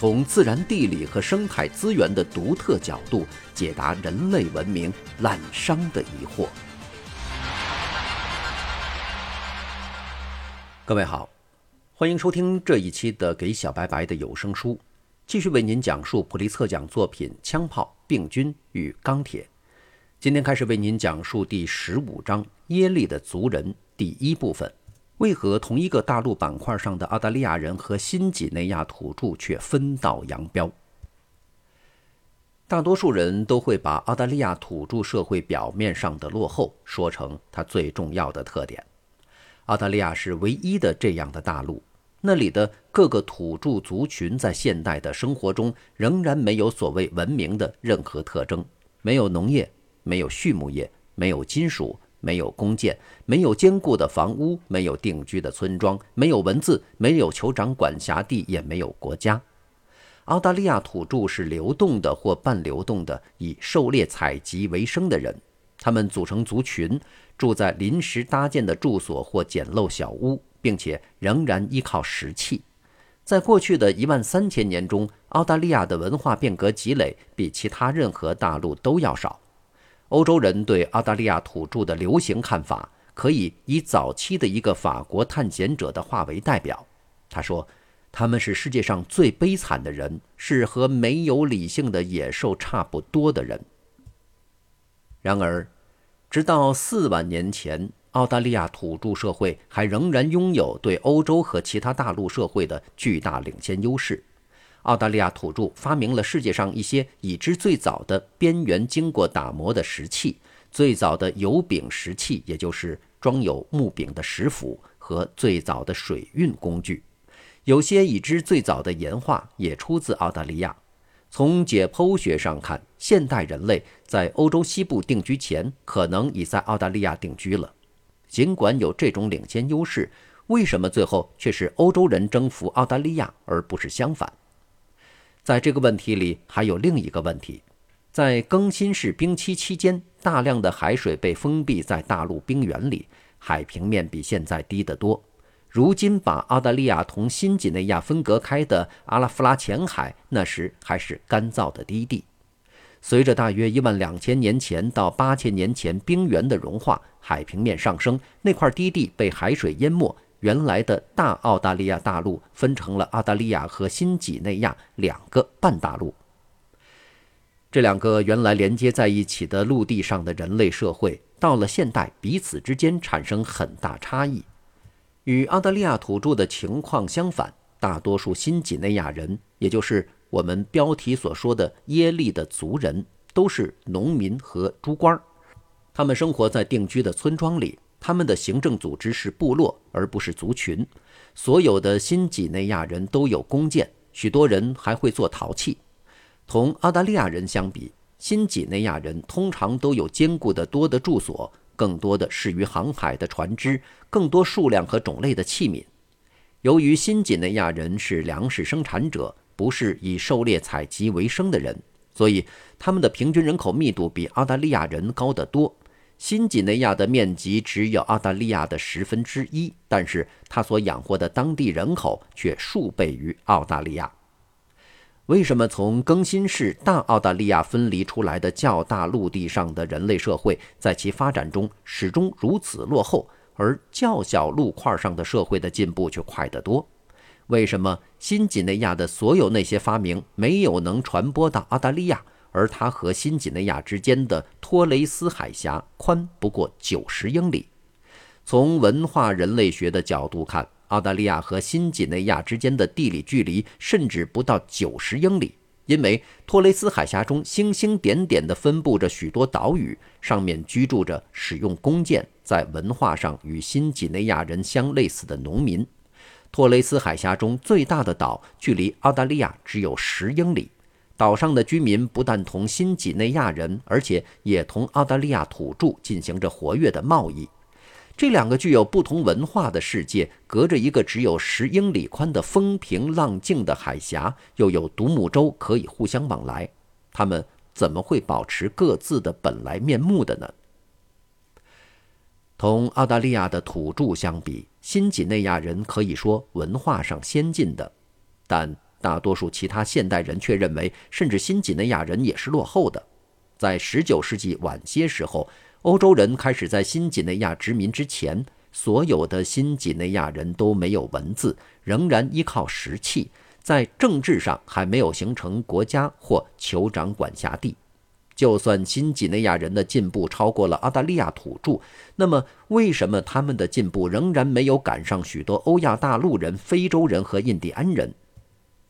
从自然地理和生态资源的独特角度解答人类文明滥觞的疑惑。各位好，欢迎收听这一期的《给小白白的有声书》，继续为您讲述普利策奖作品《枪炮、病菌与钢铁》。今天开始为您讲述第十五章《耶利的族人》第一部分。为何同一个大陆板块上的澳大利亚人和新几内亚土著却分道扬镳？大多数人都会把澳大利亚土著社会表面上的落后说成它最重要的特点。澳大利亚是唯一的这样的大陆，那里的各个土著族群在现代的生活中仍然没有所谓文明的任何特征，没有农业，没有畜牧业，没有金属。没有弓箭，没有坚固的房屋，没有定居的村庄，没有文字，没有酋长管辖地，也没有国家。澳大利亚土著是流动的或半流动的，以狩猎采集为生的人。他们组成族群，住在临时搭建的住所或简陋小屋，并且仍然依靠石器。在过去的一万三千年中，澳大利亚的文化变革积累比其他任何大陆都要少。欧洲人对澳大利亚土著的流行看法，可以以早期的一个法国探险者的话为代表。他说：“他们是世界上最悲惨的人，是和没有理性的野兽差不多的人。”然而，直到四万年前，澳大利亚土著社会还仍然拥有对欧洲和其他大陆社会的巨大领先优势。澳大利亚土著发明了世界上一些已知最早的边缘经过打磨的石器，最早的有柄石器，也就是装有木柄的石斧和最早的水运工具。有些已知最早的岩画也出自澳大利亚。从解剖学上看，现代人类在欧洲西部定居前，可能已在澳大利亚定居了。尽管有这种领先优势，为什么最后却是欧洲人征服澳大利亚，而不是相反？在这个问题里，还有另一个问题：在更新世冰期期间，大量的海水被封闭在大陆冰原里，海平面比现在低得多。如今把澳大利亚同新几内亚分隔开的阿拉夫拉浅海，那时还是干燥的低地。随着大约一万两千年前到八千年前冰原的融化，海平面上升，那块低地被海水淹没。原来的大澳大利亚大陆分成了澳大利亚和新几内亚两个半大陆。这两个原来连接在一起的陆地上的人类社会，到了现代彼此之间产生很大差异。与澳大利亚土著的情况相反，大多数新几内亚人，也就是我们标题所说的耶利的族人，都是农民和猪倌儿。他们生活在定居的村庄里。他们的行政组织是部落，而不是族群。所有的新几内亚人都有弓箭，许多人还会做陶器。同澳大利亚人相比，新几内亚人通常都有坚固的多的住所，更多的适于航海的船只，更多数量和种类的器皿。由于新几内亚人是粮食生产者，不是以狩猎采集为生的人，所以他们的平均人口密度比澳大利亚人高得多。新几内亚的面积只有澳大利亚的十分之一，但是它所养活的当地人口却数倍于澳大利亚。为什么从更新世大澳大利亚分离出来的较大陆地上的人类社会，在其发展中始终如此落后，而较小陆块上的社会的进步却快得多？为什么新几内亚的所有那些发明没有能传播到澳大利亚？而它和新几内亚之间的托雷斯海峡宽不过九十英里。从文化人类学的角度看，澳大利亚和新几内亚之间的地理距离甚至不到九十英里，因为托雷斯海峡中星星点点地分布着许多岛屿，上面居住着使用弓箭、在文化上与新几内亚人相类似的农民。托雷斯海峡中最大的岛距离澳大利亚只有十英里。岛上的居民不但同新几内亚人，而且也同澳大利亚土著进行着活跃的贸易。这两个具有不同文化的世界，隔着一个只有十英里宽的风平浪静的海峡，又有独木舟可以互相往来，他们怎么会保持各自的本来面目的呢？同澳大利亚的土著相比，新几内亚人可以说文化上先进的，但。大多数其他现代人却认为，甚至新几内亚人也是落后的。在19世纪晚些时候，欧洲人开始在新几内亚殖民之前，所有的新几内亚人都没有文字，仍然依靠石器，在政治上还没有形成国家或酋长管辖地。就算新几内亚人的进步超过了澳大利亚土著，那么为什么他们的进步仍然没有赶上许多欧亚大陆人、非洲人和印第安人？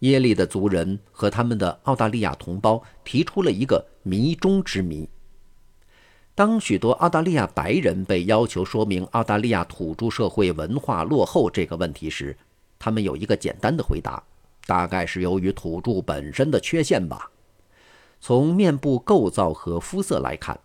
耶利的族人和他们的澳大利亚同胞提出了一个谜中之谜。当许多澳大利亚白人被要求说明澳大利亚土著社会文化落后这个问题时，他们有一个简单的回答：大概是由于土著本身的缺陷吧。从面部构造和肤色来看，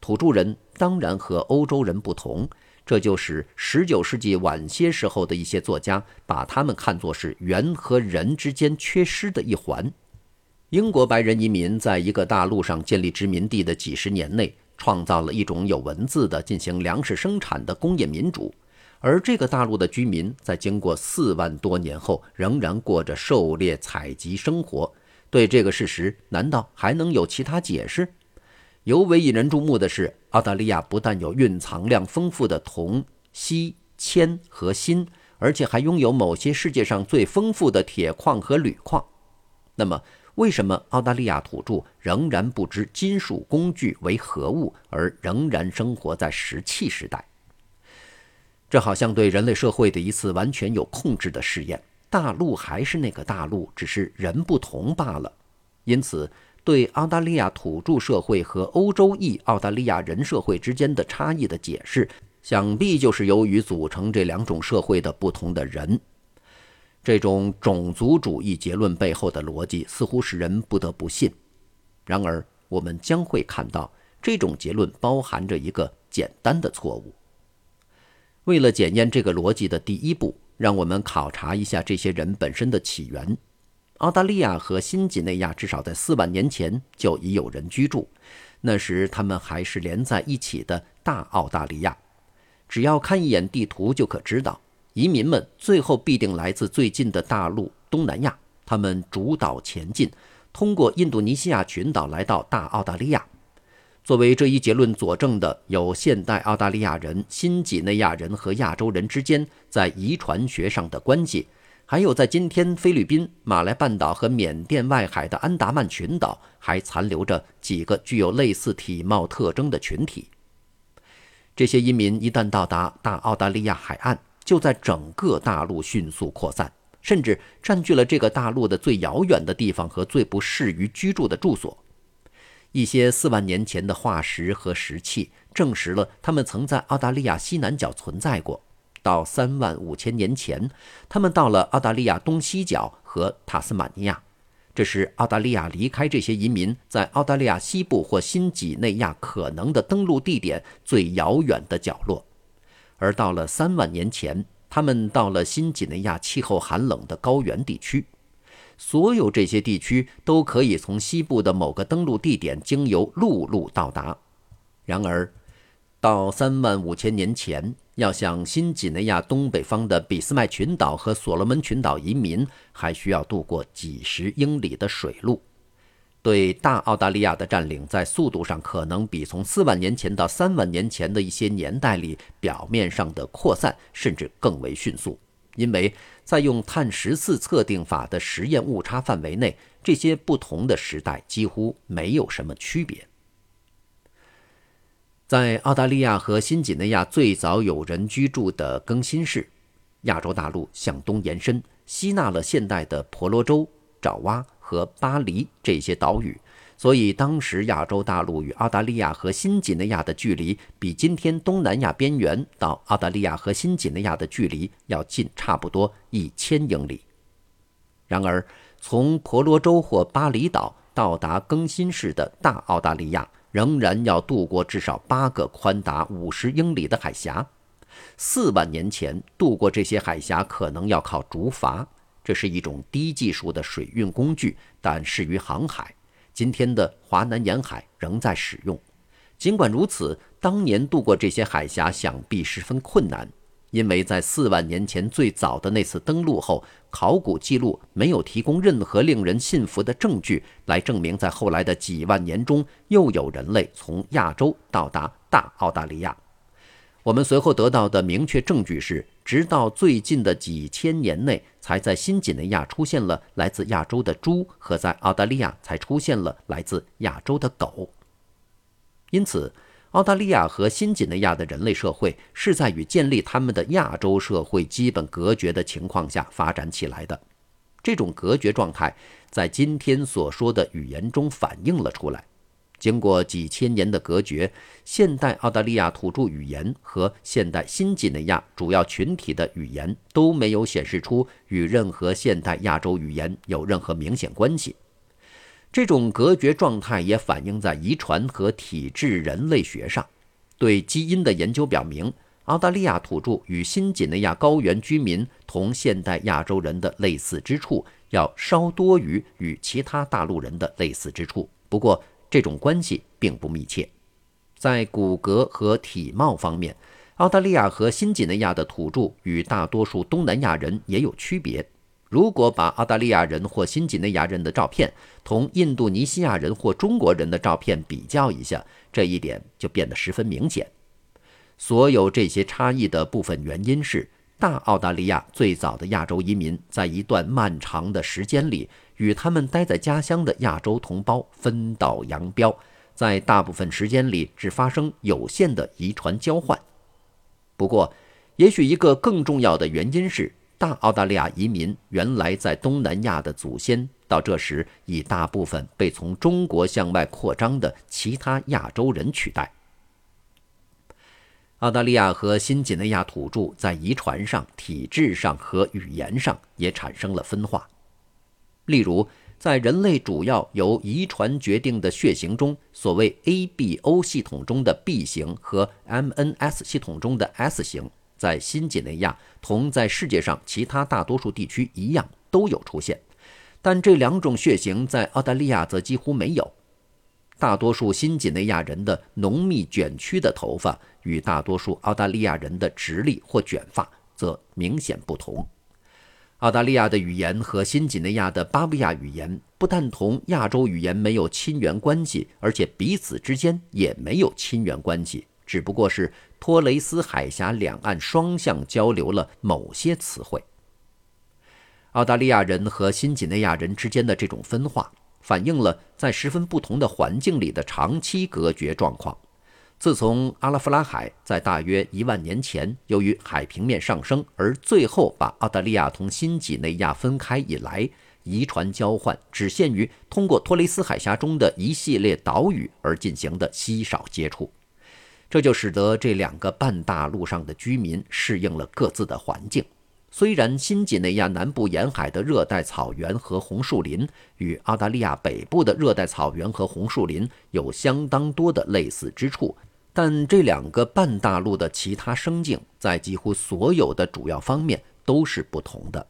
土著人当然和欧洲人不同。这就使19世纪晚些时候的一些作家把他们看作是猿和人之间缺失的一环。英国白人移民在一个大陆上建立殖民地的几十年内，创造了一种有文字的进行粮食生产的工业民主，而这个大陆的居民在经过四万多年后，仍然过着狩猎采集生活。对这个事实，难道还能有其他解释？尤为引人注目的是，澳大利亚不但有蕴藏量丰富的铜、锡、铅和锌，而且还拥有某些世界上最丰富的铁矿和铝矿。那么，为什么澳大利亚土著仍然不知金属工具为何物，而仍然生活在石器时代？这好像对人类社会的一次完全有控制的试验。大陆还是那个大陆，只是人不同罢了。因此。对澳大利亚土著社会和欧洲裔澳大利亚人社会之间的差异的解释，想必就是由于组成这两种社会的不同的人。这种种族主义结论背后的逻辑似乎使人不得不信。然而，我们将会看到，这种结论包含着一个简单的错误。为了检验这个逻辑的第一步，让我们考察一下这些人本身的起源。澳大利亚和新几内亚至少在四万年前就已有人居住，那时他们还是连在一起的大澳大利亚。只要看一眼地图就可知道，移民们最后必定来自最近的大陆东南亚。他们主导前进，通过印度尼西亚群岛来到大澳大利亚。作为这一结论佐证的，有现代澳大利亚人、新几内亚人和亚洲人之间在遗传学上的关系。还有，在今天菲律宾、马来半岛和缅甸外海的安达曼群岛，还残留着几个具有类似体貌特征的群体。这些移民一旦到达大澳大利亚海岸，就在整个大陆迅速扩散，甚至占据了这个大陆的最遥远的地方和最不适于居住的住所。一些四万年前的化石和石器证实了他们曾在澳大利亚西南角存在过。到三万五千年前，他们到了澳大利亚东西角和塔斯马尼亚，这是澳大利亚离开这些移民在澳大利亚西部或新几内亚可能的登陆地点最遥远的角落。而到了三万年前，他们到了新几内亚气候寒冷的高原地区。所有这些地区都可以从西部的某个登陆地点经由陆路到达。然而，到三万五千年前。要向新几内亚东北方的俾斯麦群岛和所罗门群岛移民，还需要渡过几十英里的水路。对大澳大利亚的占领，在速度上可能比从四万年前到三万年前的一些年代里表面上的扩散甚至更为迅速，因为在用碳十四测定法的实验误差范围内，这些不同的时代几乎没有什么区别。在澳大利亚和新几内亚最早有人居住的更新世，亚洲大陆向东延伸，吸纳了现代的婆罗洲、爪哇和巴黎这些岛屿，所以当时亚洲大陆与澳大利亚和新几内亚的距离，比今天东南亚边缘到澳大利亚和新几内亚的距离要近差不多一千英里。然而，从婆罗洲或巴厘岛。到达更新世的大澳大利亚，仍然要渡过至少八个宽达五十英里的海峡。四万年前渡过这些海峡可能要靠竹筏，这是一种低技术的水运工具，但适于航海。今天的华南沿海仍在使用。尽管如此，当年渡过这些海峡想必十分困难。因为在四万年前最早的那次登陆后，考古记录没有提供任何令人信服的证据来证明，在后来的几万年中又有人类从亚洲到达大澳大利亚。我们随后得到的明确证据是，直到最近的几千年内，才在新几内亚出现了来自亚洲的猪，和在澳大利亚才出现了来自亚洲的狗。因此。澳大利亚和新几内亚的人类社会是在与建立他们的亚洲社会基本隔绝的情况下发展起来的。这种隔绝状态在今天所说的语言中反映了出来。经过几千年的隔绝，现代澳大利亚土著语言和现代新几内亚主要群体的语言都没有显示出与任何现代亚洲语言有任何明显关系。这种隔绝状态也反映在遗传和体质人类学上。对基因的研究表明，澳大利亚土著与新几内亚高原居民同现代亚洲人的类似之处要稍多于与其他大陆人的类似之处。不过，这种关系并不密切。在骨骼和体貌方面，澳大利亚和新几内亚的土著与大多数东南亚人也有区别。如果把澳大利亚人或新几内亚人的照片同印度尼西亚人或中国人的照片比较一下，这一点就变得十分明显。所有这些差异的部分原因是，大澳大利亚最早的亚洲移民在一段漫长的时间里与他们待在家乡的亚洲同胞分道扬镳，在大部分时间里只发生有限的遗传交换。不过，也许一个更重要的原因是。大澳大利亚移民原来在东南亚的祖先，到这时已大部分被从中国向外扩张的其他亚洲人取代。澳大利亚和新几内亚土著在遗传上、体质上和语言上也产生了分化。例如，在人类主要由遗传决定的血型中，所谓 ABO 系统中的 B 型和 MNS 系统中的 S 型。在新几内亚，同在世界上其他大多数地区一样，都有出现，但这两种血型在澳大利亚则几乎没有。大多数新几内亚人的浓密卷曲的头发与大多数澳大利亚人的直立或卷发则明显不同。澳大利亚的语言和新几内亚的巴布亚语言不但同亚洲语言没有亲缘关系，而且彼此之间也没有亲缘关系。只不过是托雷斯海峡两岸双向交流了某些词汇。澳大利亚人和新几内亚人之间的这种分化，反映了在十分不同的环境里的长期隔绝状况。自从阿拉夫拉海在大约一万年前由于海平面上升而最后把澳大利亚同新几内亚分开以来，遗传交换只限于通过托雷斯海峡中的一系列岛屿而进行的稀少接触。这就使得这两个半大陆上的居民适应了各自的环境。虽然新几内亚南部沿海的热带草原和红树林与澳大利亚北部的热带草原和红树林有相当多的类似之处，但这两个半大陆的其他生境在几乎所有的主要方面都是不同的。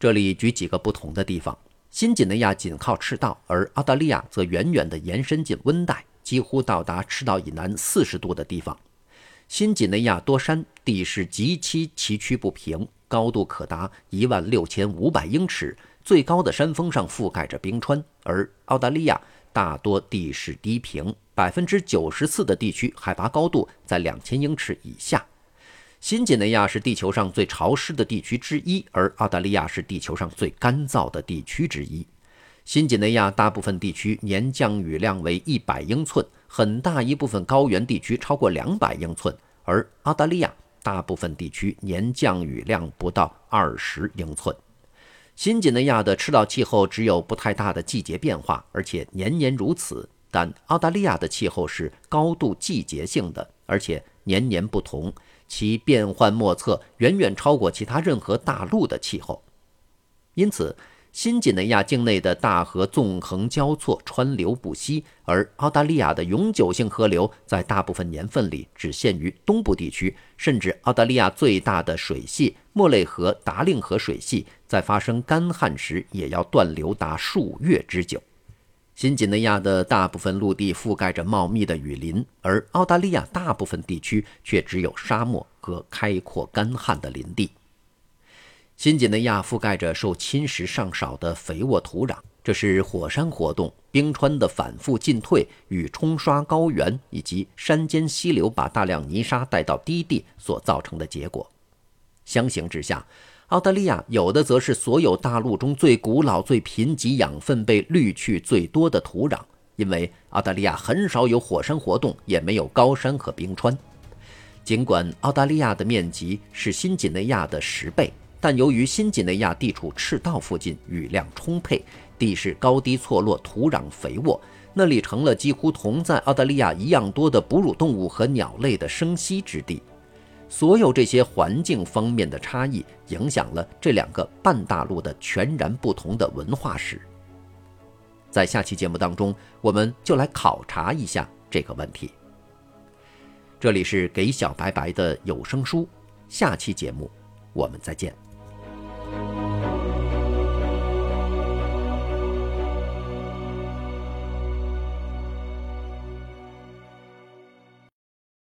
这里举几个不同的地方：新几内亚紧靠赤道，而澳大利亚则远远地延伸进温带。几乎到达赤道以南四十度的地方。新几内亚多山，地势极其崎岖不平，高度可达一万六千五百英尺，最高的山峰上覆盖着冰川。而澳大利亚大多地势低平，百分之九十四的地区海拔高度在两千英尺以下。新几内亚是地球上最潮湿的地区之一，而澳大利亚是地球上最干燥的地区之一。新几内亚大部分地区年降雨量为一百英寸，很大一部分高原地区超过两百英寸，而澳大利亚大部分地区年降雨量不到二十英寸。新几内亚的赤道气候只有不太大的季节变化，而且年年如此，但澳大利亚的气候是高度季节性的，而且年年不同，其变幻莫测，远远超过其他任何大陆的气候。因此。新几内亚境内的大河纵横交错，川流不息，而澳大利亚的永久性河流在大部分年份里只限于东部地区，甚至澳大利亚最大的水系莫雷河达令河水系在发生干旱时也要断流达数月之久。新几内亚的大部分陆地覆盖着茂密的雨林，而澳大利亚大部分地区却只有沙漠和开阔干旱的林地。新几内亚覆盖着受侵蚀尚少的肥沃土壤，这是火山活动、冰川的反复进退与冲刷高原以及山间溪流把大量泥沙带到低地所造成的结果。相形之下，澳大利亚有的则是所有大陆中最古老、最贫瘠、养分被滤去最多的土壤，因为澳大利亚很少有火山活动，也没有高山和冰川。尽管澳大利亚的面积是新几内亚的十倍。但由于新几内亚地处赤道附近，雨量充沛，地势高低错落，土壤肥沃，那里成了几乎同在澳大利亚一样多的哺乳动物和鸟类的生息之地。所有这些环境方面的差异，影响了这两个半大陆的全然不同的文化史。在下期节目当中，我们就来考察一下这个问题。这里是给小白白的有声书，下期节目我们再见。oh